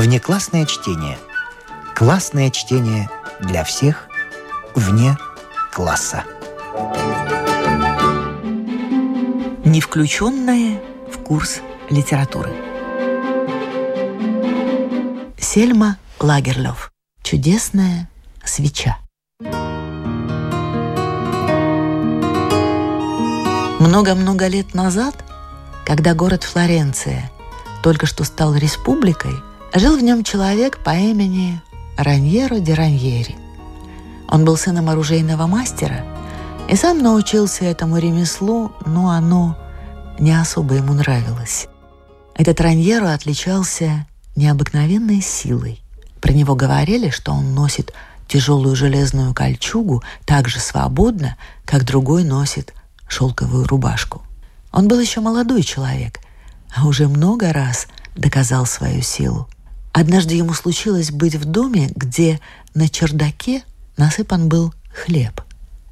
Внеклассное чтение. Классное чтение для всех вне класса. Не включенное в курс литературы. Сельма Лагерлёв. Чудесная свеча. Много-много лет назад, когда город Флоренция только что стал республикой, жил в нем человек по имени Раньеро де Раньери. Он был сыном оружейного мастера и сам научился этому ремеслу, но оно не особо ему нравилось. Этот Раньеро отличался необыкновенной силой. Про него говорили, что он носит тяжелую железную кольчугу так же свободно, как другой носит шелковую рубашку. Он был еще молодой человек, а уже много раз доказал свою силу. Однажды ему случилось быть в доме, где на чердаке насыпан был хлеб.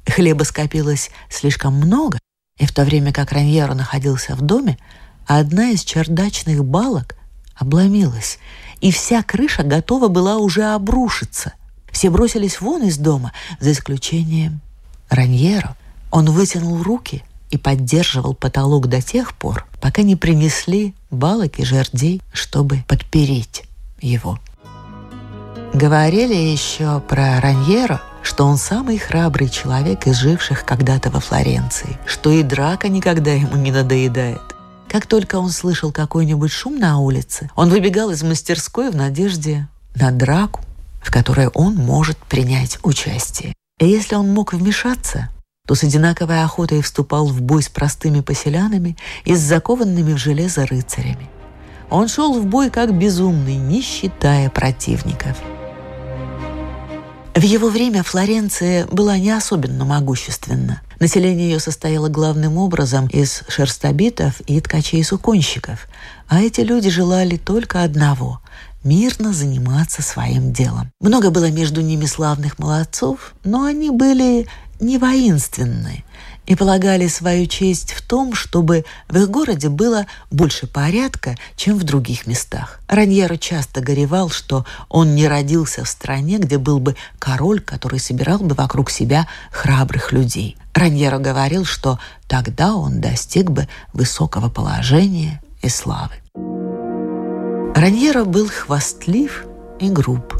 Хлеба скопилось слишком много, и в то время как Раньеро находился в доме, одна из чердачных балок обломилась, и вся крыша готова была уже обрушиться. Все бросились вон из дома, за исключением Раньеро. Он вытянул руки и поддерживал потолок до тех пор, пока не принесли балок и жердей, чтобы подпереть его. Говорили еще про Раньеро, что он самый храбрый человек из живших когда-то во Флоренции, что и драка никогда ему не надоедает. Как только он слышал какой-нибудь шум на улице, он выбегал из мастерской в надежде на драку, в которой он может принять участие. И если он мог вмешаться, то с одинаковой охотой вступал в бой с простыми поселянами и с закованными в железо рыцарями. Он шел в бой как безумный, не считая противников. В его время Флоренция была не особенно могущественна. Население ее состояло главным образом из шерстобитов и ткачей-суконщиков, а эти люди желали только одного – мирно заниматься своим делом. Много было между ними славных молодцов, но они были не воинственны и полагали свою честь в том, чтобы в их городе было больше порядка, чем в других местах. Раньеро часто горевал, что он не родился в стране, где был бы король, который собирал бы вокруг себя храбрых людей. Раньеро говорил, что тогда он достиг бы высокого положения и славы. Раньеро был хвастлив и груб,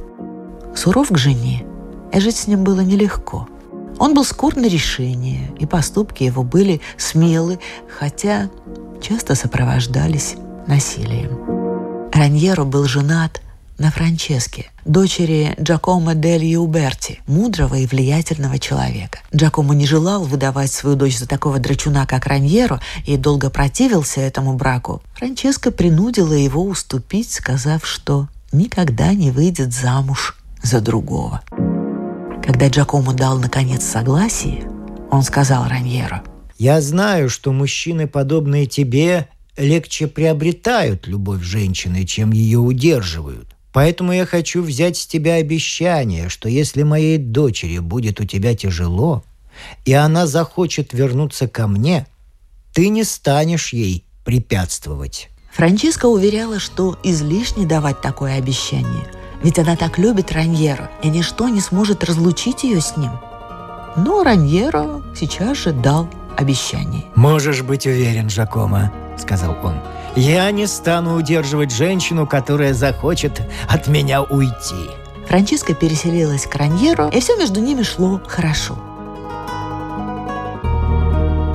суров к жене, и жить с ним было нелегко – он был скор на решение, и поступки его были смелы, хотя часто сопровождались насилием. Раньеро был женат на Франческе, дочери Джакомо дель Юберти, мудрого и влиятельного человека. Джакомо не желал выдавать свою дочь за такого драчуна, как Раньеро, и долго противился этому браку. Франческа принудила его уступить, сказав, что никогда не выйдет замуж за другого. Когда Джакомо дал, наконец, согласие, он сказал Раньеро. «Я знаю, что мужчины, подобные тебе, легче приобретают любовь женщины, чем ее удерживают. Поэтому я хочу взять с тебя обещание, что если моей дочери будет у тебя тяжело, и она захочет вернуться ко мне, ты не станешь ей препятствовать». Франческа уверяла, что излишне давать такое обещание – ведь она так любит Раньеро, и ничто не сможет разлучить ее с ним. Но Раньеро сейчас же дал обещание. «Можешь быть уверен, Жакома», — сказал он. «Я не стану удерживать женщину, которая захочет от меня уйти». Франческа переселилась к Раньеро, и все между ними шло хорошо.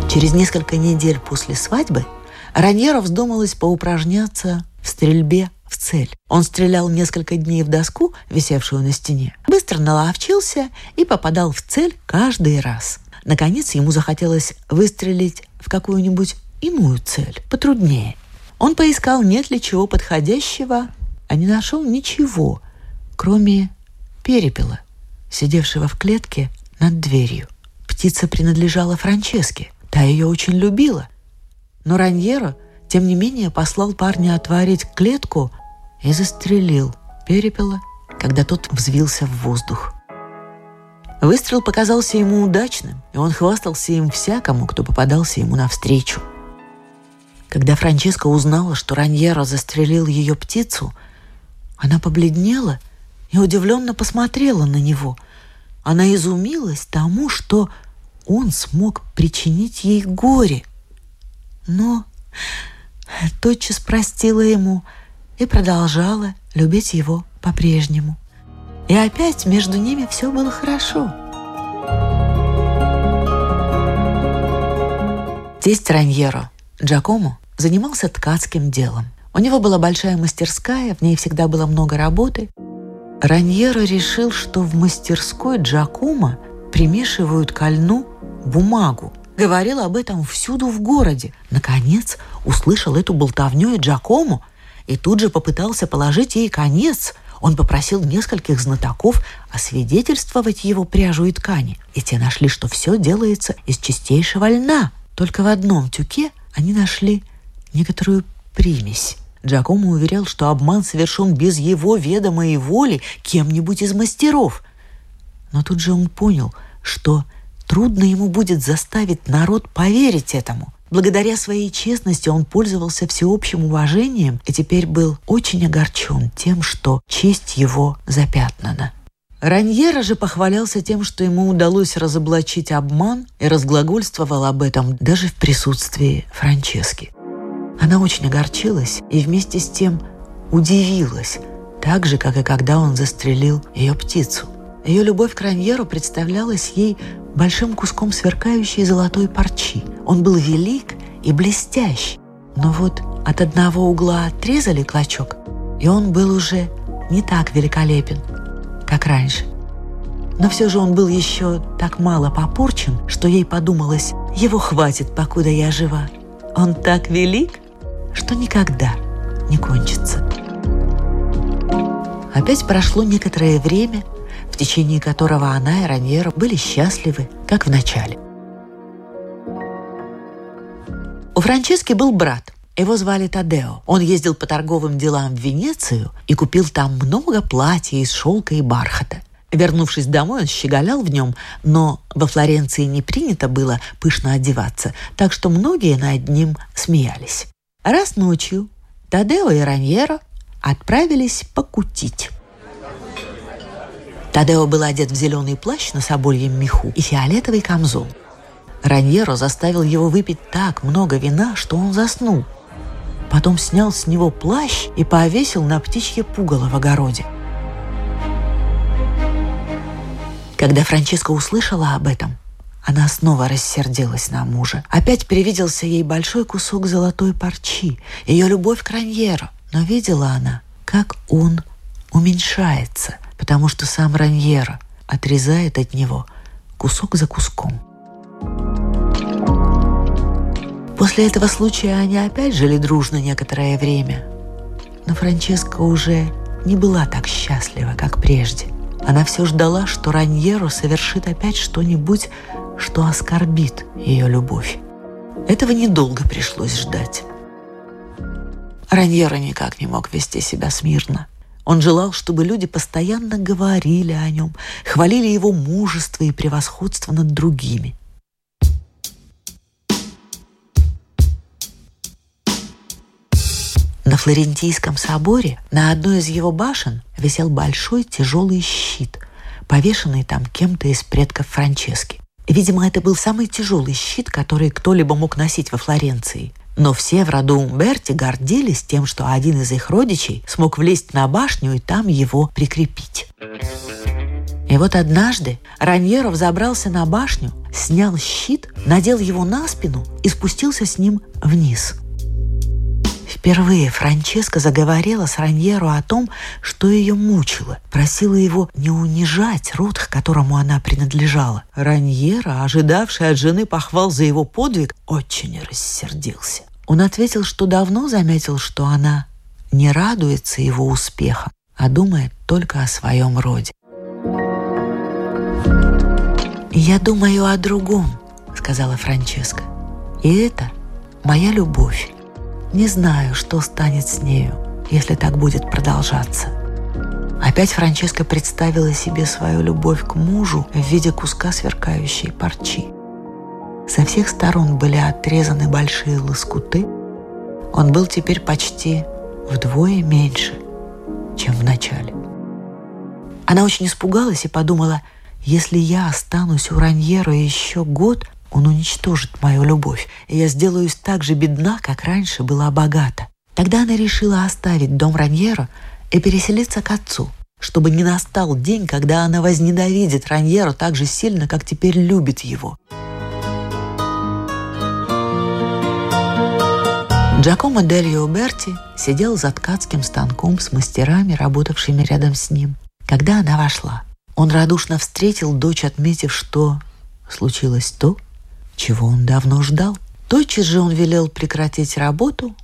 Через несколько недель после свадьбы Раньеро вздумалась поупражняться в стрельбе в цель. Он стрелял несколько дней в доску, висевшую на стене, быстро наловчился и попадал в цель каждый раз. Наконец ему захотелось выстрелить в какую-нибудь иную цель, потруднее. Он поискал, нет ли чего подходящего, а не нашел ничего, кроме перепела, сидевшего в клетке над дверью. Птица принадлежала Франческе, та ее очень любила. Но Раньеро, тем не менее, послал парня отворить клетку и застрелил перепела, когда тот взвился в воздух. Выстрел показался ему удачным, и он хвастался им всякому, кто попадался ему навстречу. Когда Франческа узнала, что Раньеро застрелил ее птицу, Она побледнела и удивленно посмотрела на него. Она изумилась тому, что он смог причинить ей горе. Но тотчас простила ему и продолжала любить его по-прежнему. И опять между ними все было хорошо. Тесть Раньеро, Джакомо, занимался ткацким делом. У него была большая мастерская, в ней всегда было много работы. Раньеро решил, что в мастерской Джакомо примешивают ко льну бумагу. Говорил об этом всюду в городе. Наконец услышал эту болтовню и Джакому и тут же попытался положить ей конец. Он попросил нескольких знатоков освидетельствовать его пряжу и ткани. И те нашли, что все делается из чистейшего льна. Только в одном тюке они нашли некоторую примесь. Джакомо уверял, что обман совершен без его ведома и воли кем-нибудь из мастеров. Но тут же он понял, что трудно ему будет заставить народ поверить этому. Благодаря своей честности он пользовался всеобщим уважением и теперь был очень огорчен тем, что честь его запятнана. Раньера же похвалялся тем, что ему удалось разоблачить обман и разглагольствовал об этом даже в присутствии Франчески. Она очень огорчилась и вместе с тем удивилась, так же, как и когда он застрелил ее птицу. Ее любовь к Раньеру представлялась ей большим куском сверкающей золотой парчи. Он был велик и блестящ, но вот от одного угла отрезали клочок, и он был уже не так великолепен, как раньше. Но все же он был еще так мало попорчен, что ей подумалось, его хватит, покуда я жива. Он так велик, что никогда не кончится. Опять прошло некоторое время, в течение которого она и Раньера были счастливы, как в начале. У Франчески был брат. Его звали Тадео. Он ездил по торговым делам в Венецию и купил там много платья из шелка и бархата. Вернувшись домой, он щеголял в нем, но во Флоренции не принято было пышно одеваться, так что многие над ним смеялись. Раз ночью Тадео и Раньеро отправились покутить. Тадео был одет в зеленый плащ на собольем меху и фиолетовый камзол. Раньеро заставил его выпить так много вина, что он заснул. Потом снял с него плащ и повесил на птичье пугало в огороде. Когда Франческа услышала об этом, она снова рассердилась на мужа. Опять привиделся ей большой кусок золотой парчи, ее любовь к Раньеру. Но видела она, как он уменьшается, потому что сам Раньера отрезает от него кусок за куском. После этого случая они опять жили дружно некоторое время. Но Франческа уже не была так счастлива, как прежде. Она все ждала, что Раньеро совершит опять что-нибудь что оскорбит ее любовь. Этого недолго пришлось ждать. Раньера никак не мог вести себя смирно. Он желал, чтобы люди постоянно говорили о нем, хвалили его мужество и превосходство над другими. На Флорентийском соборе на одной из его башен висел большой тяжелый щит, повешенный там кем-то из предков Франчески. Видимо, это был самый тяжелый щит, который кто-либо мог носить во Флоренции. Но все в роду Умберти гордились тем, что один из их родичей смог влезть на башню и там его прикрепить. И вот однажды Раньеро взобрался на башню, снял щит, надел его на спину и спустился с ним вниз. Впервые Франческа заговорила с Раньеро о том, что ее мучило, просила его не унижать род, к которому она принадлежала. Раньеро, ожидавший от жены похвал за его подвиг, очень рассердился. Он ответил, что давно заметил, что она не радуется его успехам, а думает только о своем роде. «Я думаю о другом», — сказала Франческа. «И это моя любовь. Не знаю, что станет с нею, если так будет продолжаться. Опять Франческа представила себе свою любовь к мужу в виде куска сверкающей парчи. Со всех сторон были отрезаны большие лоскуты. Он был теперь почти вдвое меньше, чем в вначале. Она очень испугалась и подумала, если я останусь у Раньера еще год, он уничтожит мою любовь, и я сделаюсь так же бедна, как раньше была богата. Тогда она решила оставить дом Раньера и переселиться к отцу, чтобы не настал день, когда она возненавидит Раньера так же сильно, как теперь любит его. Джакомо Дельо Берти сидел за ткацким станком с мастерами, работавшими рядом с ним. Когда она вошла, он радушно встретил дочь, отметив, что случилось то, чего он давно ждал. Тотчас же он велел прекратить работу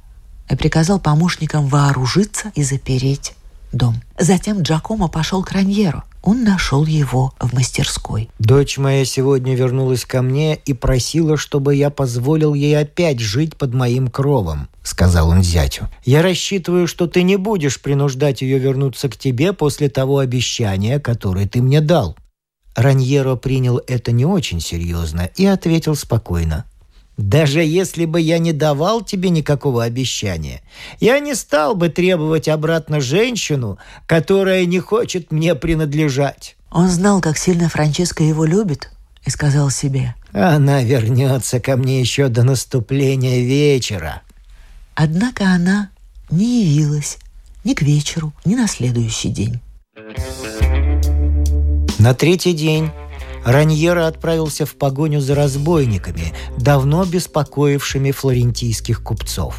и приказал помощникам вооружиться и запереть дом. Затем Джакомо пошел к Раньеру. Он нашел его в мастерской. «Дочь моя сегодня вернулась ко мне и просила, чтобы я позволил ей опять жить под моим кровом», — сказал он зятю. «Я рассчитываю, что ты не будешь принуждать ее вернуться к тебе после того обещания, которое ты мне дал». Раньеро принял это не очень серьезно и ответил спокойно. Даже если бы я не давал тебе никакого обещания, я не стал бы требовать обратно женщину, которая не хочет мне принадлежать. Он знал, как сильно Франческа его любит, и сказал себе. Она вернется ко мне еще до наступления вечера. Однако она не явилась ни к вечеру, ни на следующий день. На третий день Раньера отправился в погоню за разбойниками, давно беспокоившими флорентийских купцов.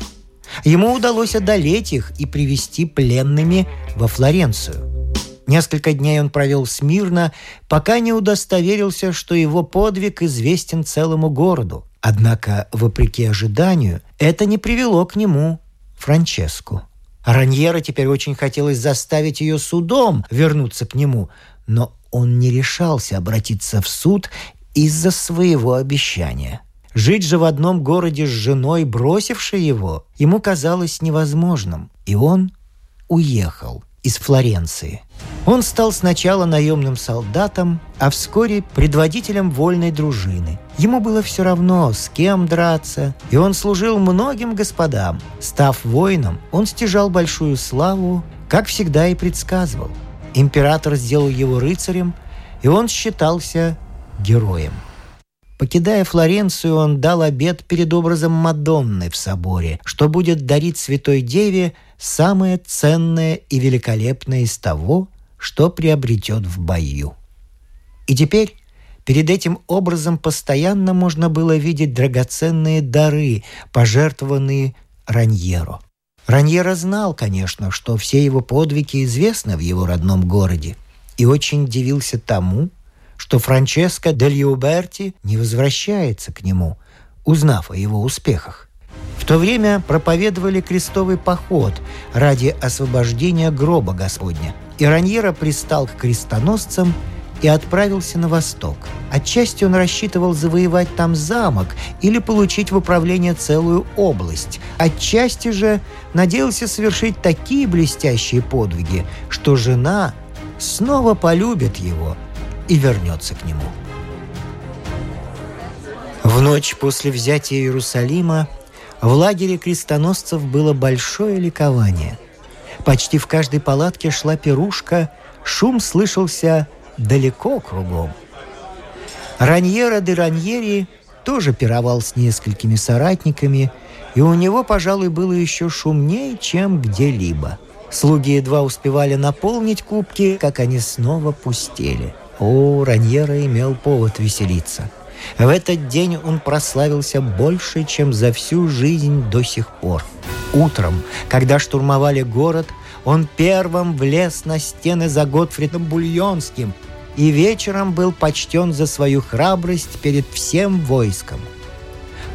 Ему удалось одолеть их и привести пленными во Флоренцию. Несколько дней он провел смирно, пока не удостоверился, что его подвиг известен целому городу. Однако, вопреки ожиданию, это не привело к нему Франческу. Раньера теперь очень хотелось заставить ее судом вернуться к нему, но он не решался обратиться в суд из-за своего обещания. Жить же в одном городе с женой, бросившей его, ему казалось невозможным, и он уехал из Флоренции. Он стал сначала наемным солдатом, а вскоре предводителем вольной дружины. Ему было все равно, с кем драться, и он служил многим господам. Став воином, он стяжал большую славу, как всегда и предсказывал – Император сделал его рыцарем, и он считался героем. Покидая Флоренцию, он дал обет перед образом Мадонны в соборе, что будет дарить Святой Деве самое ценное и великолепное из того, что приобретет в бою. И теперь перед этим образом постоянно можно было видеть драгоценные дары, пожертвованные Раньеро – Раньера знал, конечно, что все его подвиги известны в его родном городе, и очень удивился тому, что Франческо дель Юберти не возвращается к нему, узнав о его успехах. В то время проповедовали крестовый поход ради освобождения гроба Господня, и Раньера пристал к крестоносцам и отправился на восток. Отчасти он рассчитывал завоевать там замок или получить в управление целую область. Отчасти же надеялся совершить такие блестящие подвиги, что жена снова полюбит его и вернется к нему. В ночь после взятия Иерусалима в лагере крестоносцев было большое ликование. Почти в каждой палатке шла пирушка, шум слышался далеко кругом. Раньера де Раньери тоже пировал с несколькими соратниками, и у него, пожалуй, было еще шумнее, чем где-либо. Слуги едва успевали наполнить кубки, как они снова пустели. О, Раньера имел повод веселиться. В этот день он прославился больше, чем за всю жизнь до сих пор. Утром, когда штурмовали город, он первым влез на стены за Готфридом Бульонским и вечером был почтен за свою храбрость перед всем войском.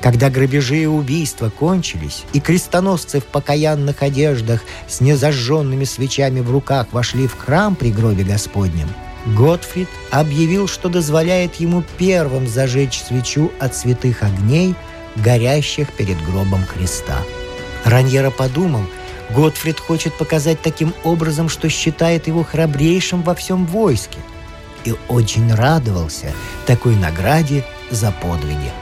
Когда грабежи и убийства кончились, и крестоносцы в покаянных одеждах с незажженными свечами в руках вошли в храм при гробе Господнем, Готфрид объявил, что дозволяет ему первым зажечь свечу от святых огней, горящих перед гробом Христа. Раньера подумал – Готфрид хочет показать таким образом, что считает его храбрейшим во всем войске. И очень радовался такой награде за подвиги.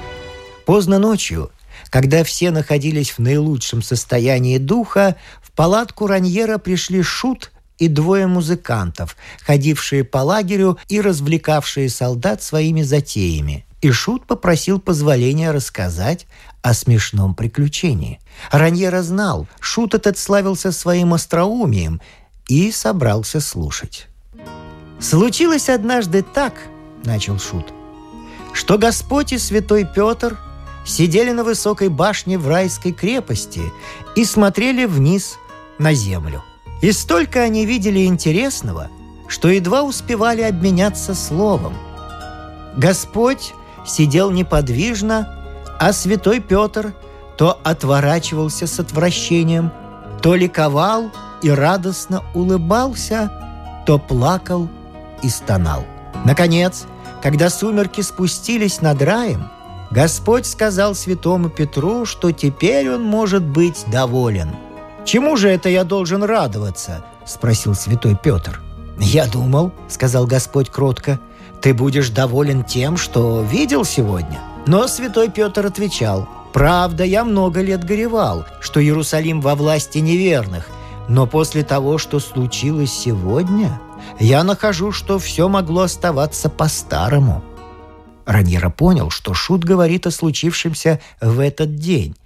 Поздно ночью, когда все находились в наилучшем состоянии духа, в палатку Раньера пришли Шут и двое музыкантов, ходившие по лагерю и развлекавшие солдат своими затеями. И Шут попросил позволения рассказать о смешном приключении. Раньера знал, Шут этот славился своим остроумием и собрался слушать. «Случилось однажды так», — начал Шут, «что Господь и святой Петр сидели на высокой башне в райской крепости и смотрели вниз на землю. И столько они видели интересного, что едва успевали обменяться словом. Господь сидел неподвижно, а святой Петр то отворачивался с отвращением, то ликовал и радостно улыбался, то плакал и стонал. Наконец, когда сумерки спустились над раем, Господь сказал святому Петру, что теперь он может быть доволен. «Чему же это я должен радоваться?» – спросил святой Петр. «Я думал», – сказал Господь кротко, – «ты будешь доволен тем, что видел сегодня». Но святой Петр отвечал, «Правда, я много лет горевал, что Иерусалим во власти неверных, но после того, что случилось сегодня, я нахожу, что все могло оставаться по-старому». Раньера понял, что Шут говорит о случившемся в этот день,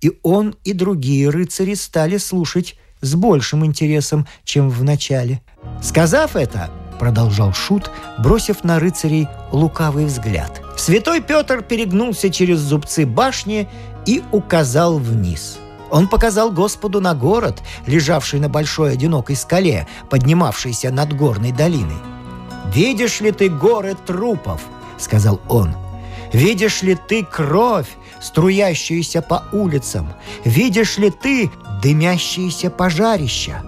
и он и другие рыцари стали слушать с большим интересом, чем в начале. Сказав это, продолжал Шут, бросив на рыцарей лукавый взгляд. Святой Петр перегнулся через зубцы башни и указал вниз. Он показал Господу на город, лежавший на большой одинокой скале, поднимавшейся над горной долиной. «Видишь ли ты горы трупов?» — сказал он. «Видишь ли ты кровь, струящуюся по улицам? Видишь ли ты дымящиеся пожарища?»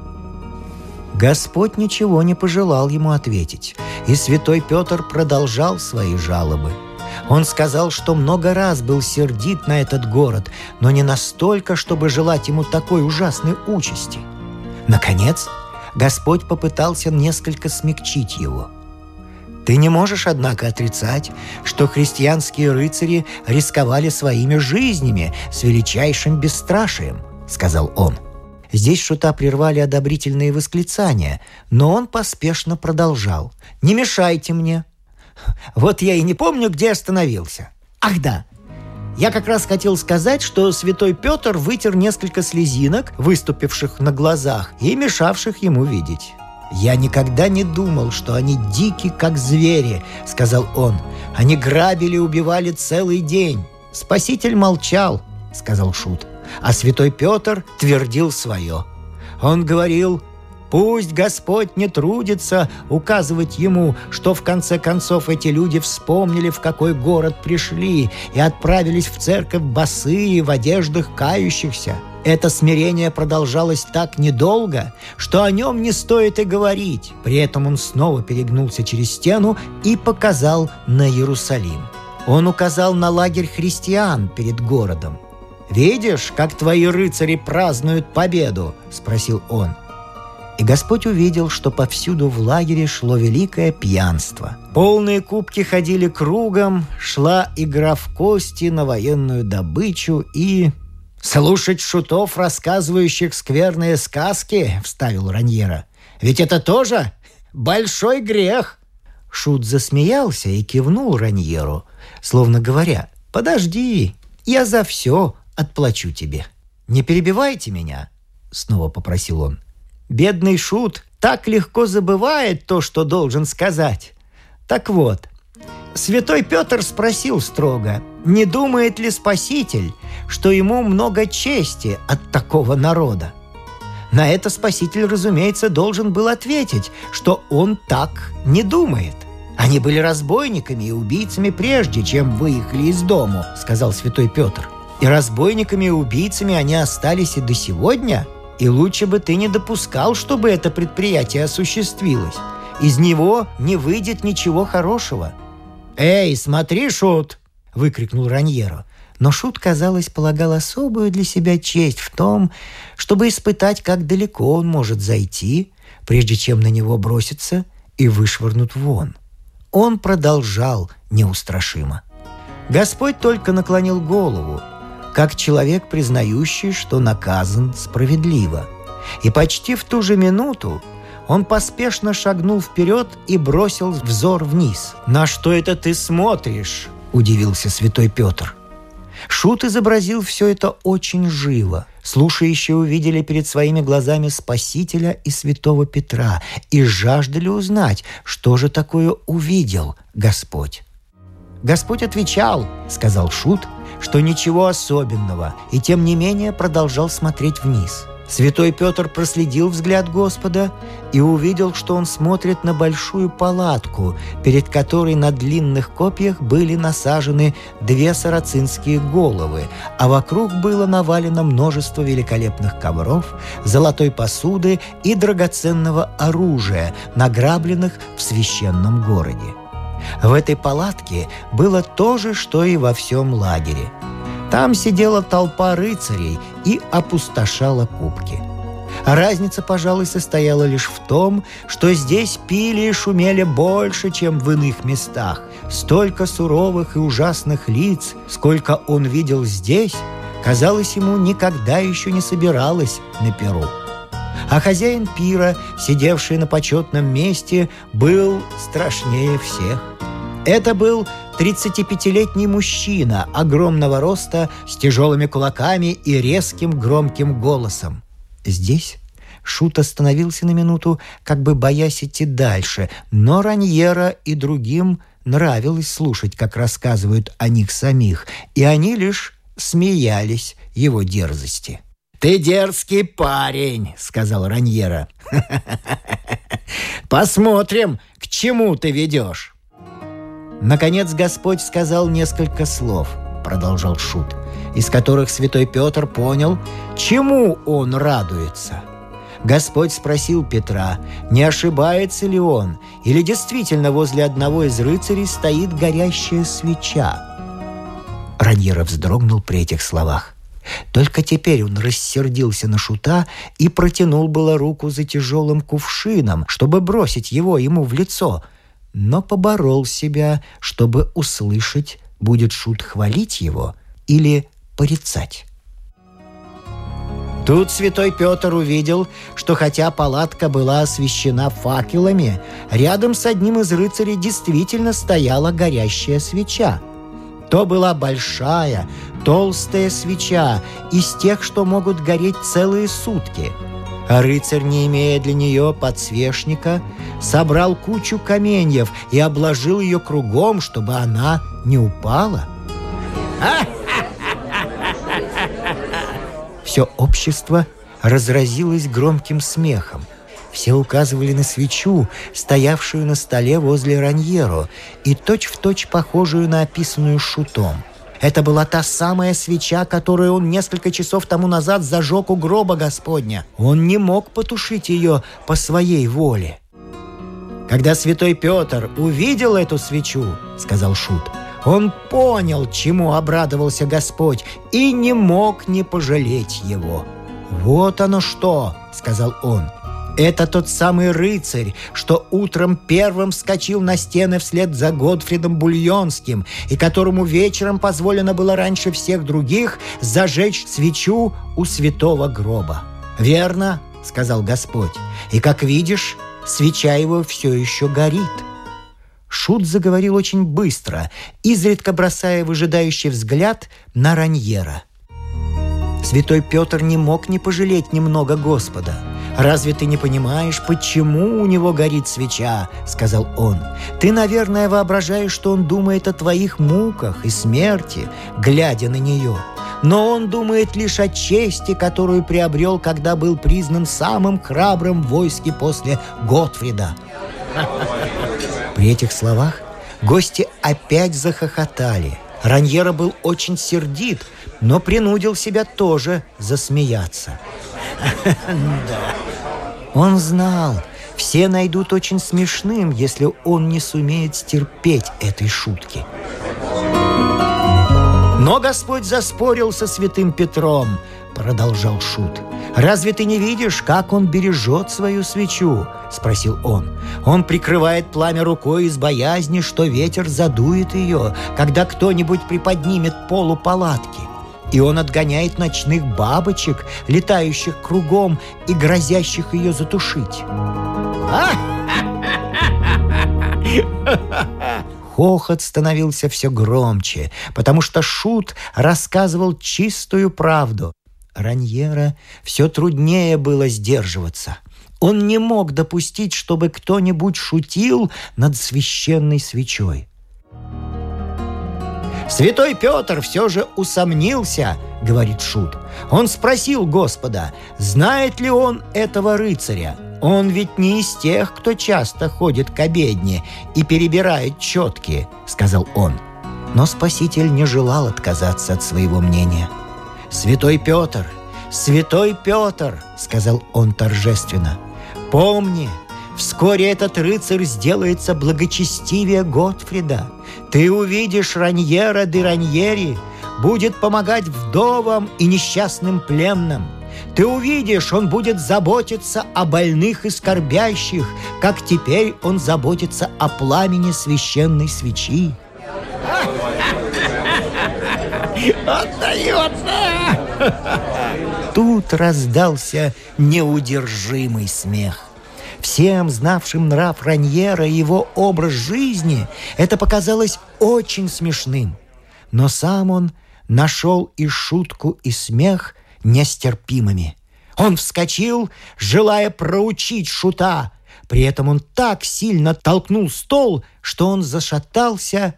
Господь ничего не пожелал ему ответить, и святой Петр продолжал свои жалобы. Он сказал, что много раз был сердит на этот город, но не настолько, чтобы желать ему такой ужасной участи. Наконец, Господь попытался несколько смягчить его – ты не можешь, однако, отрицать, что христианские рыцари рисковали своими жизнями с величайшим бесстрашием, сказал он. Здесь шута прервали одобрительные восклицания, но он поспешно продолжал. «Не мешайте мне!» Вот я и не помню, где остановился. Ах да, я как раз хотел сказать, что святой Петр вытер несколько слезинок, выступивших на глазах и мешавших ему видеть. «Я никогда не думал, что они дики, как звери», — сказал он. «Они грабили и убивали целый день». «Спаситель молчал», — сказал Шут. А святой Петр твердил свое. Он говорил, Пусть Господь не трудится указывать ему, что в конце концов эти люди вспомнили, в какой город пришли, и отправились в церковь босые в одеждах кающихся. Это смирение продолжалось так недолго, что о нем не стоит и говорить. При этом он снова перегнулся через стену и показал на Иерусалим. Он указал на лагерь христиан перед городом. «Видишь, как твои рыцари празднуют победу?» – спросил он – и Господь увидел, что повсюду в лагере шло великое пьянство. Полные кубки ходили кругом, шла игра в кости на военную добычу и... «Слушать шутов, рассказывающих скверные сказки», — вставил Раньера. «Ведь это тоже большой грех». Шут засмеялся и кивнул Раньеру, словно говоря, «Подожди, я за все отплачу тебе». «Не перебивайте меня», — снова попросил он. Бедный Шут так легко забывает то, что должен сказать. Так вот, святой Петр спросил строго, не думает ли Спаситель, что ему много чести от такого народа? На это Спаситель, разумеется, должен был ответить, что он так не думает. Они были разбойниками и убийцами прежде, чем выехали из дому, сказал святой Петр. И разбойниками и убийцами они остались и до сегодня – и лучше бы ты не допускал, чтобы это предприятие осуществилось. Из него не выйдет ничего хорошего». «Эй, смотри, Шут!» — выкрикнул Раньеро. Но Шут, казалось, полагал особую для себя честь в том, чтобы испытать, как далеко он может зайти, прежде чем на него броситься и вышвырнут вон. Он продолжал неустрашимо. Господь только наклонил голову, как человек, признающий, что наказан справедливо. И почти в ту же минуту Он поспешно шагнул вперед и бросил взор вниз. «На что это ты смотришь?» – удивился святой Петр. Шут изобразил все это очень живо. Слушающие увидели перед своими глазами Спасителя и святого Петра и жаждали узнать, что же такое увидел Господь. Господь отвечал, сказал Шут, что ничего особенного, и тем не менее продолжал смотреть вниз – Святой Петр проследил взгляд Господа и увидел, что он смотрит на большую палатку, перед которой на длинных копьях были насажены две сарацинские головы, а вокруг было навалено множество великолепных ковров, золотой посуды и драгоценного оружия, награбленных в священном городе. В этой палатке было то же, что и во всем лагере – там сидела толпа рыцарей и опустошала кубки. Разница, пожалуй, состояла лишь в том, что здесь пили и шумели больше, чем в иных местах. Столько суровых и ужасных лиц, сколько он видел здесь, казалось ему, никогда еще не собиралось на перу. А хозяин пира, сидевший на почетном месте, был страшнее всех. Это был 35-летний мужчина огромного роста с тяжелыми кулаками и резким громким голосом. Здесь Шут остановился на минуту, как бы боясь идти дальше, но Раньера и другим нравилось слушать, как рассказывают о них самих, и они лишь смеялись его дерзости. «Ты дерзкий парень», — сказал Раньера. «Посмотрим, к чему ты ведешь». Наконец Господь сказал несколько слов, продолжал Шут, из которых святой Петр понял, чему он радуется. Господь спросил Петра, не ошибается ли он, или действительно возле одного из рыцарей стоит горящая свеча. Раньера вздрогнул при этих словах. Только теперь он рассердился на шута и протянул было руку за тяжелым кувшином, чтобы бросить его ему в лицо – но поборол себя, чтобы услышать, будет Шут хвалить его или порицать. Тут святой Петр увидел, что хотя палатка была освещена факелами, рядом с одним из рыцарей действительно стояла горящая свеча. То была большая, толстая свеча из тех, что могут гореть целые сутки – а рыцарь, не имея для нее подсвечника, собрал кучу каменьев и обложил ее кругом, чтобы она не упала. Все общество разразилось громким смехом. Все указывали на свечу, стоявшую на столе возле Раньеро, и точь-в-точь точь похожую на описанную шутом – это была та самая свеча, которую он несколько часов тому назад зажег у гроба Господня. Он не мог потушить ее по своей воле. Когда святой Петр увидел эту свечу, сказал Шут, он понял, чему обрадовался Господь, и не мог не пожалеть его. «Вот оно что!» — сказал он. Это тот самый рыцарь, что утром первым вскочил на стены вслед за Годфридом Бульонским, и которому вечером позволено было раньше всех других зажечь свечу у святого гроба. «Верно», — сказал Господь, — «и, как видишь, свеча его все еще горит». Шут заговорил очень быстро, изредка бросая выжидающий взгляд на Раньера. Святой Петр не мог не пожалеть немного Господа — «Разве ты не понимаешь, почему у него горит свеча?» — сказал он. «Ты, наверное, воображаешь, что он думает о твоих муках и смерти, глядя на нее. Но он думает лишь о чести, которую приобрел, когда был признан самым храбрым в войске после Готфрида». При этих словах гости опять захохотали. Раньера был очень сердит, но принудил себя тоже засмеяться. Он знал, все найдут очень смешным, если он не сумеет стерпеть этой шутки. Но Господь заспорил со святым Петром, продолжал Шут. «Разве ты не видишь, как он бережет свою свечу?» – спросил он. «Он прикрывает пламя рукой из боязни, что ветер задует ее, когда кто-нибудь приподнимет полу палатки и он отгоняет ночных бабочек, летающих кругом и грозящих ее затушить. Хохот становился все громче, потому что Шут рассказывал чистую правду. Раньера все труднее было сдерживаться. Он не мог допустить, чтобы кто-нибудь шутил над священной свечой. «Святой Петр все же усомнился», — говорит Шут. Он спросил Господа, знает ли он этого рыцаря. Он ведь не из тех, кто часто ходит к обедне и перебирает четки, сказал он. Но Спаситель не желал отказаться от своего мнения. «Святой Петр, святой Петр!» — сказал он торжественно. «Помни, вскоре этот рыцарь сделается благочестивее Готфрида. Ты увидишь Раньера де Раньери, будет помогать вдовам и несчастным пленным. Ты увидишь, он будет заботиться о больных и скорбящих, как теперь он заботится о пламени священной свечи. Отдается! Тут раздался неудержимый смех. Всем, знавшим нрав Раньера и его образ жизни, это показалось очень смешным. Но сам он нашел и шутку, и смех нестерпимыми. Он вскочил, желая проучить шута. При этом он так сильно толкнул стол, что он зашатался,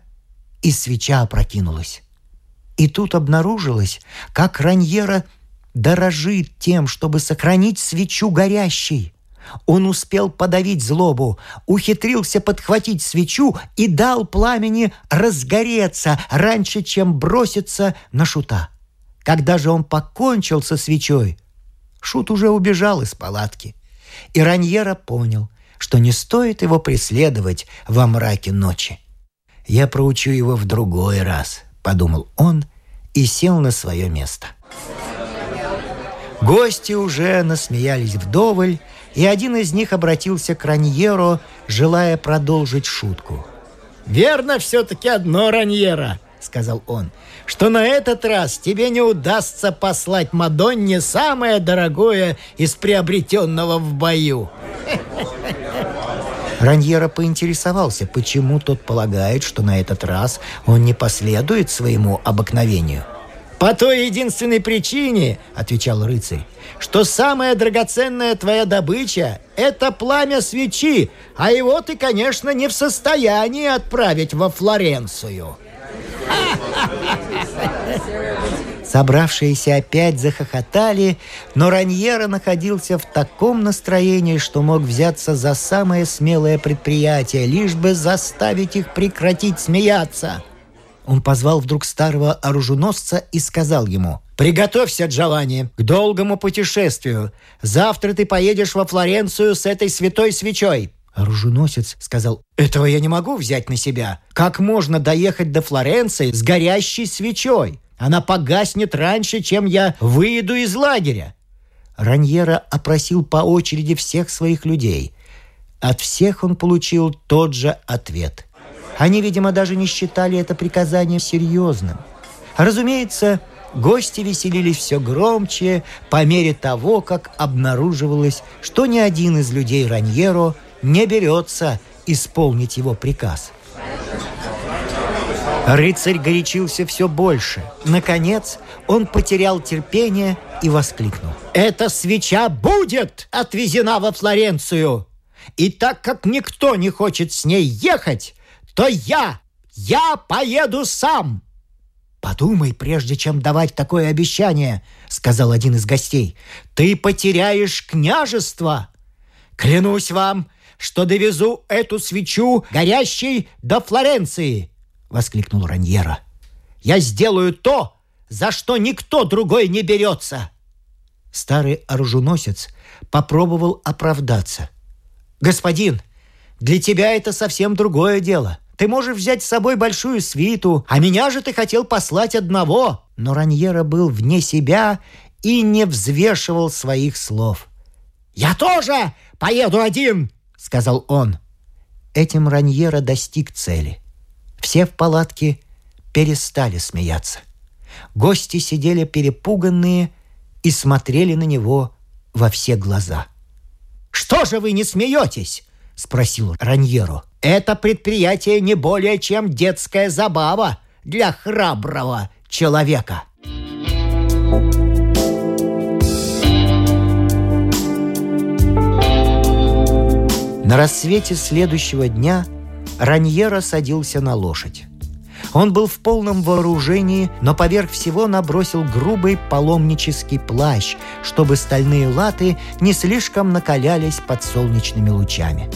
и свеча опрокинулась. И тут обнаружилось, как Раньера дорожит тем, чтобы сохранить свечу горящей. Он успел подавить злобу, ухитрился подхватить свечу и дал пламени разгореться раньше, чем броситься на шута. Когда же он покончил со свечой, шут уже убежал из палатки. И Раньера понял, что не стоит его преследовать во мраке ночи. «Я проучу его в другой раз», — подумал он и сел на свое место. Гости уже насмеялись вдоволь, и один из них обратился к Раньеро, желая продолжить шутку. «Верно все-таки одно, Раньера», — сказал он, «что на этот раз тебе не удастся послать Мадонне самое дорогое из приобретенного в бою». Раньера поинтересовался, почему тот полагает, что на этот раз он не последует своему обыкновению — «По той единственной причине, — отвечал рыцарь, — что самая драгоценная твоя добыча — это пламя свечи, а его ты, конечно, не в состоянии отправить во Флоренцию». Собравшиеся опять захохотали, но Раньера находился в таком настроении, что мог взяться за самое смелое предприятие, лишь бы заставить их прекратить смеяться. Он позвал вдруг старого оруженосца и сказал ему, «Приготовься, Джованни, к долгому путешествию. Завтра ты поедешь во Флоренцию с этой святой свечой». Оруженосец сказал, «Этого я не могу взять на себя. Как можно доехать до Флоренции с горящей свечой? Она погаснет раньше, чем я выйду из лагеря». Раньера опросил по очереди всех своих людей. От всех он получил тот же ответ – они, видимо, даже не считали это приказание серьезным. Разумеется, гости веселились все громче по мере того, как обнаруживалось, что ни один из людей Раньеро не берется исполнить его приказ. Рыцарь горячился все больше. Наконец, он потерял терпение и воскликнул. «Эта свеча будет отвезена во Флоренцию! И так как никто не хочет с ней ехать, то я, я поеду сам!» «Подумай, прежде чем давать такое обещание», — сказал один из гостей. «Ты потеряешь княжество! Клянусь вам, что довезу эту свечу горящей до Флоренции!» — воскликнул Раньера. «Я сделаю то, за что никто другой не берется!» Старый оруженосец попробовал оправдаться. «Господин, для тебя это совсем другое дело. Ты можешь взять с собой большую свиту, а меня же ты хотел послать одного». Но Раньера был вне себя и не взвешивал своих слов. «Я тоже поеду один!» — сказал он. Этим Раньера достиг цели. Все в палатке перестали смеяться. Гости сидели перепуганные и смотрели на него во все глаза. Что же вы не смеетесь?» — спросил Раньеро. «Это предприятие не более чем детская забава для храброго человека». На рассвете следующего дня Раньера садился на лошадь. Он был в полном вооружении, но поверх всего набросил грубый паломнический плащ, чтобы стальные латы не слишком накалялись под солнечными лучами.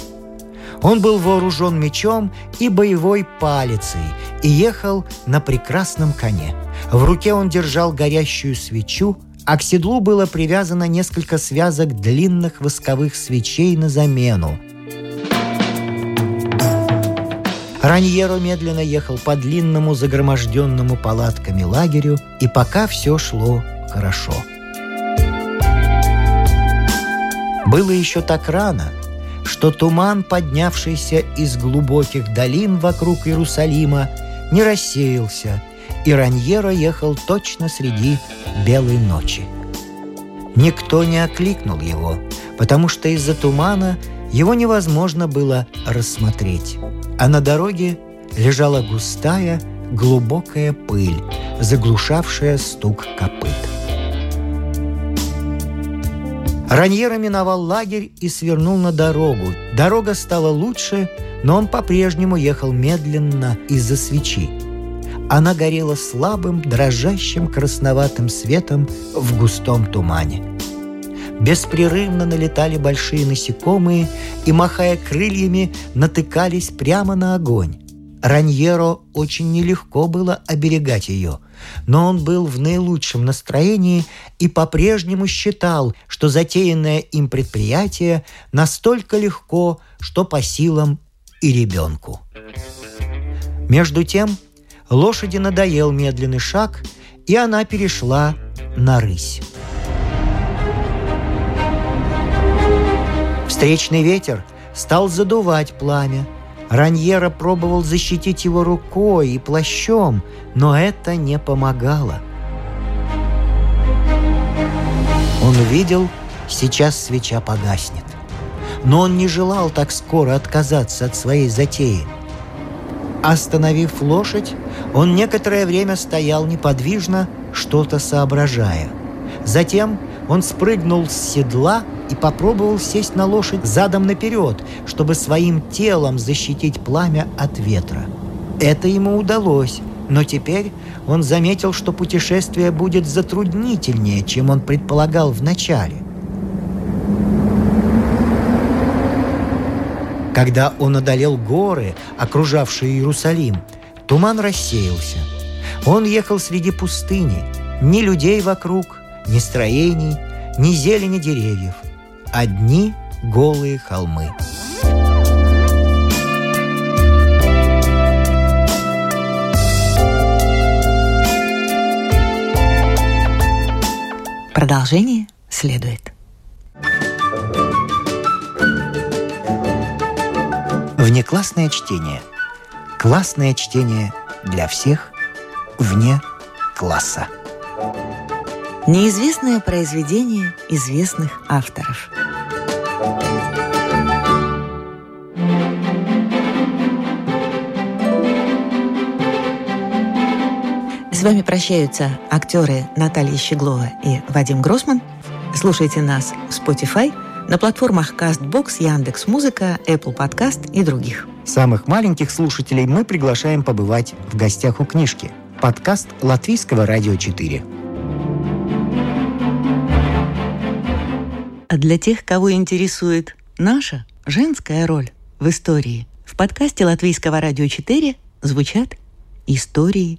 Он был вооружен мечом и боевой палицей и ехал на прекрасном коне. В руке он держал горящую свечу, а к седлу было привязано несколько связок длинных восковых свечей на замену – Раньеро медленно ехал по длинному загроможденному палатками лагерю, и пока все шло хорошо. Было еще так рано, что туман, поднявшийся из глубоких долин вокруг Иерусалима, не рассеялся, и Раньеро ехал точно среди белой ночи. Никто не окликнул его, потому что из-за тумана его невозможно было рассмотреть а на дороге лежала густая, глубокая пыль, заглушавшая стук копыт. Раньера миновал лагерь и свернул на дорогу. Дорога стала лучше, но он по-прежнему ехал медленно из-за свечи. Она горела слабым, дрожащим красноватым светом в густом тумане. Беспрерывно налетали большие насекомые и, махая крыльями, натыкались прямо на огонь. Раньеро очень нелегко было оберегать ее, но он был в наилучшем настроении и по-прежнему считал, что затеянное им предприятие настолько легко, что по силам и ребенку. Между тем лошади надоел медленный шаг, и она перешла на рысь. Встречный ветер стал задувать пламя. Раньера пробовал защитить его рукой и плащом, но это не помогало. Он увидел, сейчас свеча погаснет. Но он не желал так скоро отказаться от своей затеи. Остановив лошадь, он некоторое время стоял неподвижно, что-то соображая. Затем он спрыгнул с седла и попробовал сесть на лошадь задом наперед, чтобы своим телом защитить пламя от ветра. Это ему удалось, но теперь он заметил, что путешествие будет затруднительнее, чем он предполагал вначале. Когда он одолел горы, окружавшие Иерусалим, туман рассеялся. Он ехал среди пустыни, ни людей вокруг, ни строений, ни зелени деревьев – одни голые холмы. Продолжение следует. Внеклассное чтение. Классное чтение для всех вне класса. Неизвестное произведение известных авторов – вами прощаются актеры Наталья Щеглова и Вадим Гросман. Слушайте нас в Spotify, на платформах CastBox, Яндекс.Музыка, Apple Podcast и других. Самых маленьких слушателей мы приглашаем побывать в гостях у книжки. Подкаст Латвийского радио 4. А для тех, кого интересует наша женская роль в истории, в подкасте Латвийского радио 4 звучат истории